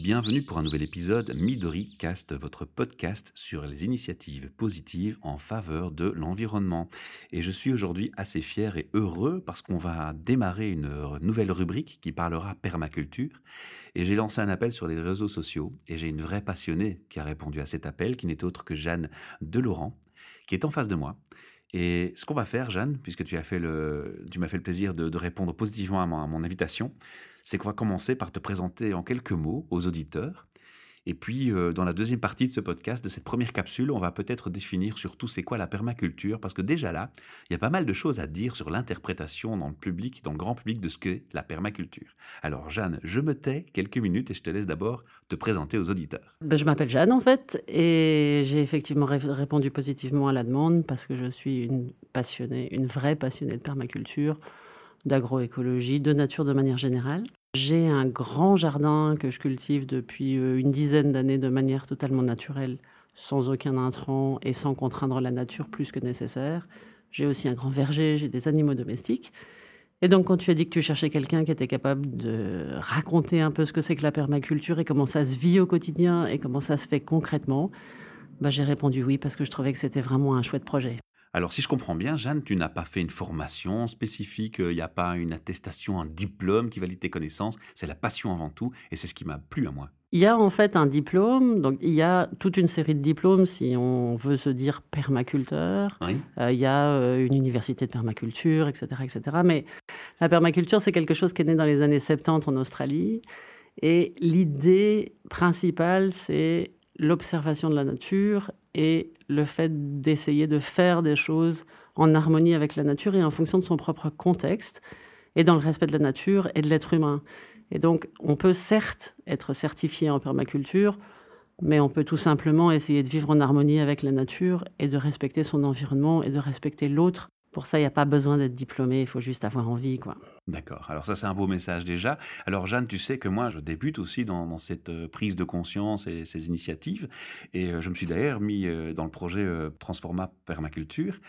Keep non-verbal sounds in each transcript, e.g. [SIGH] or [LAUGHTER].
Bienvenue pour un nouvel épisode Midori Cast, votre podcast sur les initiatives positives en faveur de l'environnement. Et je suis aujourd'hui assez fier et heureux parce qu'on va démarrer une nouvelle rubrique qui parlera permaculture. Et j'ai lancé un appel sur les réseaux sociaux et j'ai une vraie passionnée qui a répondu à cet appel, qui n'est autre que Jeanne Delaurent, qui est en face de moi. Et ce qu'on va faire, Jeanne, puisque tu, m'as fait le plaisir de, répondre positivement à mon invitation, c'est qu'on va commencer par te présenter en quelques mots aux auditeurs. Et puis, euh, dans la deuxième partie de ce podcast, de cette première capsule, on va peut-être définir surtout c'est quoi la permaculture, parce que déjà là, il y a pas mal de choses à dire sur l'interprétation dans le public, dans le grand public de ce qu'est la permaculture. Alors, Jeanne, je me tais quelques minutes et je te laisse d'abord te présenter aux auditeurs. Ben, je m'appelle Jeanne, en fait, et j'ai effectivement répondu positivement à la demande parce que je suis une passionnée, une vraie passionnée de permaculture d'agroécologie, de nature de manière générale. J'ai un grand jardin que je cultive depuis euh, une dizaine d'années de manière totalement naturelle, sans aucun intrant et sans contraindre la nature plus que nécessaire. J'ai aussi un grand verger, j'ai des animaux domestiques. Et donc, quand tu as dit que tu cherchais quelqu'un qui était capable de raconter un peu ce que c'est que la permaculture et comment ça se vit au quotidien et comment ça se fait concrètement, bah, j'ai répondu oui parce que je trouvais que c'était vraiment un chouette projet. Alors, si je comprends bien, Jeanne, tu n'as pas fait une formation spécifique, il n'y a pas une attestation, un diplôme qui valide tes connaissances. C'est la passion avant tout, et c'est ce qui m'a plu à moi. Il y a en fait un diplôme, donc il y a toute une série de diplômes si on veut se dire permaculteur. Euh, il y a euh, une université de permaculture, etc., etc. Mais la permaculture, c'est quelque chose qui est né dans les années 70 en Australie. Et l'idée principale, c'est l'observation de la nature et le fait d'essayer de faire des choses en harmonie avec la nature et en fonction de son propre contexte et dans le respect de la nature et de l'être humain. Et donc, on peut certes être certifié en permaculture, mais on peut tout simplement essayer de vivre en harmonie avec la nature et de respecter son environnement et de respecter l'autre pour ça, il n'y a pas besoin d'être diplômé, il faut juste avoir envie. quoi. D'accord. Alors ça, c'est un beau message déjà. Alors Jeanne, tu sais que moi, je débute aussi dans, cette euh, prise de conscience et ces initiatives. Et euh, je me suis d'ailleurs mis euh, dans le projet Transforma Permaculture.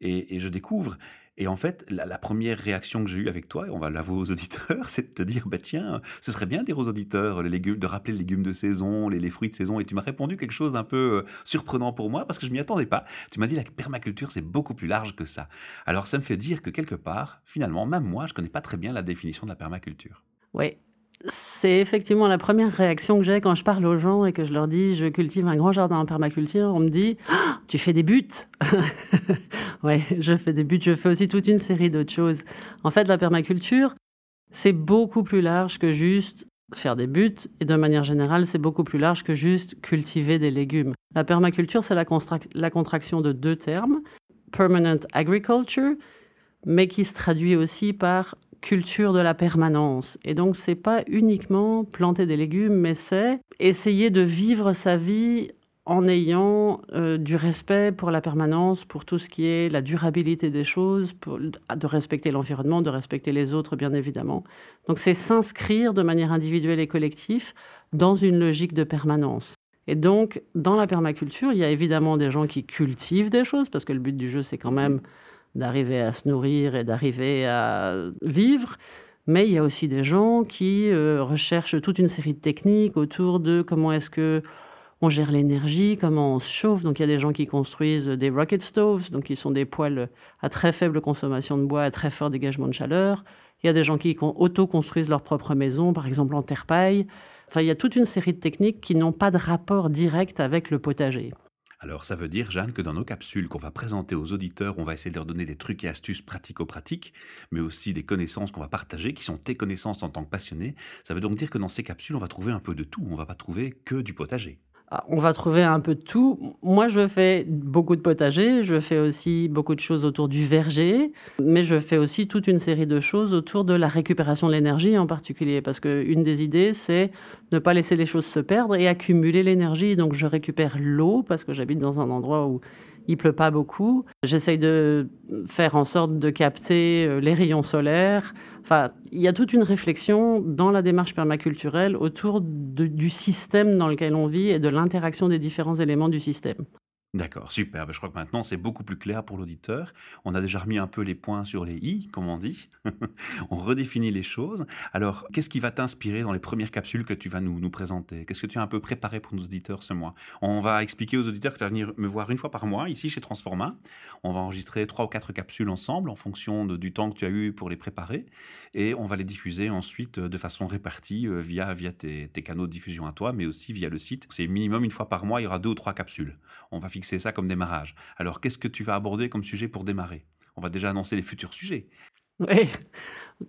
et je découvre et en fait, la, première réaction que j'ai eue avec toi, et on va l'avouer aux auditeurs, [LAUGHS] c'est de te dire, bah tiens, ce serait bien de dire aux auditeurs les de rappeler les légumes de saison, les, fruits de saison. Et tu m'as répondu quelque chose d'un peu euh, surprenant pour moi parce que je m'y attendais pas. Tu m'as dit la permaculture, c'est beaucoup plus large que ça. Alors ça me fait dire que quelque part, finalement, même moi, je connais pas très bien la définition de la permaculture. Oui, c'est effectivement la première réaction que j'ai quand je parle aux gens et que je leur dis je cultive un grand jardin en permaculture. On me dit ah, tu fais des buts. [LAUGHS] ouais, je fais des buts. Je fais aussi toute une série d'autres choses. En fait, la permaculture, c'est beaucoup plus large que juste faire des buts et de manière générale, c'est beaucoup plus large que juste cultiver des légumes. La permaculture, c'est la, la contraction de deux termes permanent agriculture, mais qui se traduit aussi par culture de la permanence. Et donc, c'est pas uniquement planter des légumes, mais c'est essayer de vivre sa vie en ayant euh, du respect pour la permanence, pour tout ce qui est la durabilité des choses, de respecter l'environnement, de respecter les autres, bien évidemment. Donc, c'est s'inscrire de manière individuelle et collective dans une logique de permanence. Et donc, dans la permaculture, il y a évidemment des gens qui cultivent des choses, parce que le but du jeu, c'est quand même d'arriver à se nourrir et d'arriver à vivre. Mais il y a aussi des gens qui euh, recherchent toute une série de techniques autour de comment est-ce que on gère l'énergie, comment on se chauffe. Donc il y a des gens qui construisent des rocket stoves, donc qui sont des poêles à très faible consommation de bois, à très fort dégagement de chaleur. Il y a des gens qui auto-construisent leur propre maison, par exemple en terre-paille. Enfin, il y a toute une série de techniques qui n'ont pas de rapport direct avec le potager. Alors ça veut dire, Jeanne, que dans nos capsules qu'on va présenter aux auditeurs, on va essayer de leur donner des trucs et astuces pratico-pratiques, mais aussi des connaissances qu'on va partager, qui sont tes connaissances en tant que passionné. Ça veut donc dire que dans ces capsules, on va trouver un peu de tout, on va pas trouver que du potager. On va trouver un peu de tout. Moi, je fais beaucoup de potager, je fais aussi beaucoup de choses autour du verger, mais je fais aussi toute une série de choses autour de la récupération de l'énergie en particulier, parce qu'une des idées, c'est ne pas laisser les choses se perdre et accumuler l'énergie. Donc, je récupère l'eau, parce que j'habite dans un endroit où il pleut pas beaucoup. J'essaye de faire en sorte de capter euh, les rayons solaires. Enfin, il y a toute une réflexion dans la démarche permaculturelle autour du système dans lequel on vit et de l'interaction des différents éléments du système. D'accord, super. Je crois que maintenant c'est beaucoup plus clair pour l'auditeur. On a déjà remis un peu les points sur les i, comme on dit. [LAUGHS] on redéfinit les choses. Alors, qu'est-ce qui va t'inspirer dans les premières capsules que tu vas nous, nous présenter? Qu'est-ce que tu as un peu préparé pour nos auditeurs ce mois? On va expliquer aux auditeurs que tu vas venir me voir une fois par mois ici chez Transforma. On va enregistrer trois ou quatre capsules ensemble en fonction du temps que tu as eu pour les préparer. Et on va les diffuser ensuite euh, de façon répartie euh, via, via tes, tes canaux de diffusion à toi, mais aussi via le site. C'est minimum une fois par mois, il y aura deux ou trois capsules. On va fixer ça comme démarrage. Alors, qu'est-ce que tu vas aborder comme sujet pour démarrer? On va déjà annoncer les futurs sujets. Oui,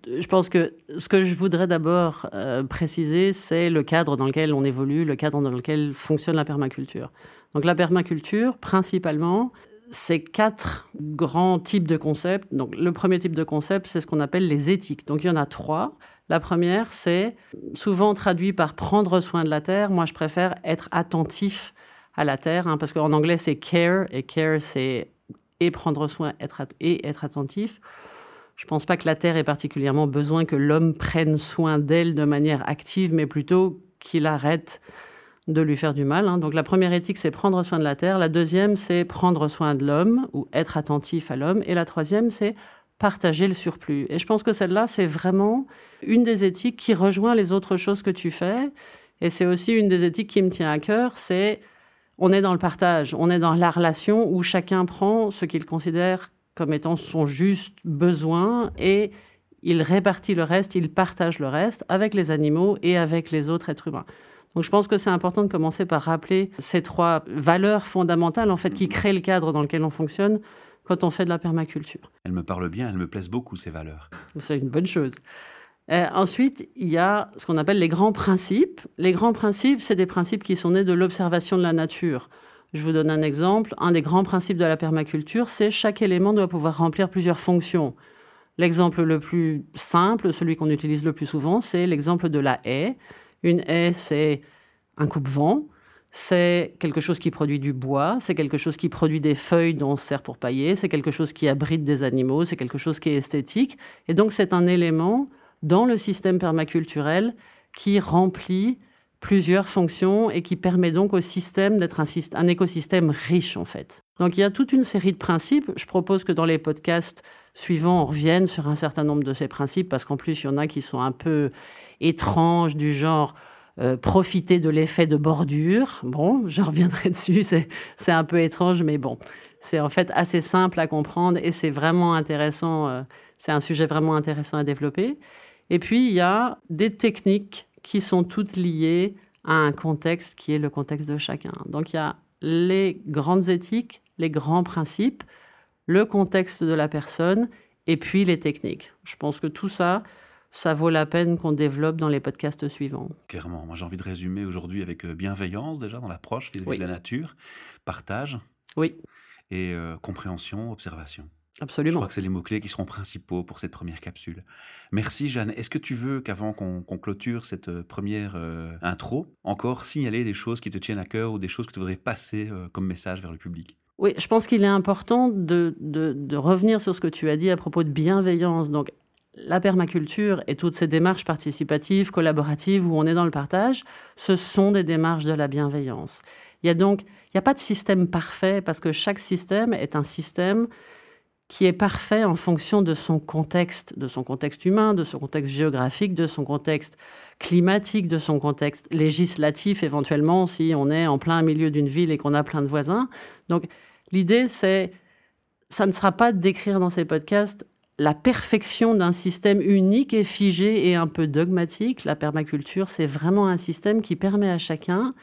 je pense que ce que je voudrais d'abord euh, préciser, c'est le cadre dans lequel on évolue, le cadre dans lequel fonctionne la permaculture. Donc la permaculture, principalement, c'est quatre grands types de concepts. Donc le premier type de concept, c'est ce qu'on appelle les éthiques. Donc il y en a trois. La première, c'est souvent traduit par prendre soin de la terre. Moi, je préfère être attentif à la terre, hein, parce qu'en anglais, c'est care, et care, c'est et prendre soin être et être attentif. Je ne pense pas que la Terre ait particulièrement besoin que l'homme prenne soin d'elle de manière active, mais plutôt qu'il arrête de lui faire du mal. hein. Donc la première éthique, c'est prendre soin de la Terre. La deuxième, c'est prendre soin de l'homme ou être attentif à l'homme. Et la troisième, c'est partager le surplus. Et je pense que celle-là, c'est vraiment une des éthiques qui rejoint les autres choses que tu fais. Et c'est aussi une des éthiques qui me tient à cœur, c'est on est dans le partage, on est dans la relation où chacun prend ce qu'il considère comme étant son juste besoin et il répartit le reste, il partage le reste avec les animaux et avec les autres êtres humains. Donc je pense que c'est important de commencer par rappeler ces trois valeurs fondamentales en fait qui créent le cadre dans lequel on fonctionne quand on fait de la permaculture. Elles me parlent bien, elles me plaisent beaucoup, ces valeurs. C'est une bonne chose. Euh, ensuite, il y a ce qu'on appelle les grands principes. Les grands principes, c'est des principes qui sont nés de l'observation de la nature. Je vous donne un exemple. Un des grands principes de la permaculture, c'est chaque élément doit pouvoir remplir plusieurs fonctions. L'exemple le plus simple, celui qu'on utilise le plus souvent, c'est l'exemple de la haie. Une haie, c'est un coupe-vent, c'est quelque chose qui produit du bois, c'est quelque chose qui produit des feuilles dont on se sert pour pailler, c'est quelque chose qui abrite des animaux, c'est quelque chose qui est esthétique. Et donc c'est un élément dans le système permaculturel qui remplit plusieurs fonctions et qui permet donc au système d'être un, syst- un écosystème riche en fait. Donc il y a toute une série de principes. Je propose que dans les podcasts suivants, on revienne sur un certain nombre de ces principes parce qu'en plus il y en a qui sont un peu étranges du genre euh, profiter de l'effet de bordure. Bon, [LAUGHS] je reviendrai dessus, c'est un peu étrange, mais bon, c'est en fait assez simple à comprendre et c'est vraiment intéressant, euh, c'est un sujet vraiment intéressant à développer. Et puis, il y a des techniques qui sont toutes liées à un contexte qui est le contexte de chacun. Donc, il y a les grandes éthiques, les grands principes, le contexte de la personne et puis les techniques. Je pense que tout ça, ça vaut la peine qu'on développe dans les podcasts suivants. Clairement, moi j'ai envie de résumer aujourd'hui avec euh, bienveillance déjà dans l'approche vis-à-vis Oui. de la nature, partage Oui, et euh, compréhension, observation. Je absolument. crois que c'est les mots-clés qui seront principaux pour cette première capsule. Merci Jeanne. Est-ce que tu veux qu'avant qu'on clôture cette euh, première euh, intro, encore signaler des choses qui te tiennent à cœur ou des choses que tu voudrais passer euh, comme message vers le public? Oui, je pense qu'il est important de, de- de revenir sur ce que tu as dit à propos de bienveillance. Donc, la permaculture et toutes ces démarches participatives, collaboratives, où on est dans le partage, ce sont des démarches de la bienveillance. Il y a donc, il n'y a pas de système parfait parce que chaque système est un système qui est parfait en fonction de son contexte, de son contexte humain, de son contexte géographique, de son contexte climatique, de son contexte législatif éventuellement si on est en plein milieu d'une ville et qu'on a plein de voisins. Donc l'idée c'est, ça ne sera pas de décrire dans ces podcasts la perfection d'un système unique et figé et un peu dogmatique. La permaculture, c'est vraiment un système qui permet à chacun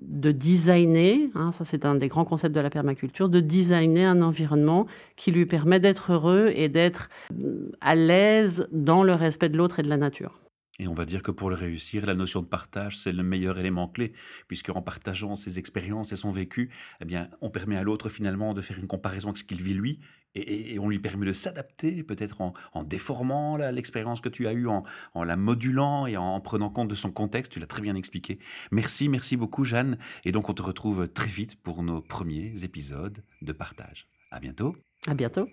de designer, hein, ça c'est un des grands concepts de la permaculture, de designer un environnement qui lui permet d'être heureux et d'être euh, à l'aise dans le respect de l'autre et de la nature. Et on va dire que pour le réussir, la notion de partage, c'est le meilleur élément clé, puisque en partageant ses expériences et son vécu, eh bien, on permet à l'autre finalement de faire une comparaison avec ce qu'il vit lui, et, on lui permet de s'adapter, peut-être en, en déformant l'expérience que tu as eue, en, en la modulant et en, prenant compte de son contexte. Tu l'as très bien expliqué. Merci, merci beaucoup, Jeanne. Et donc, on te retrouve très vite pour nos premiers épisodes de partage. À bientôt. À bientôt.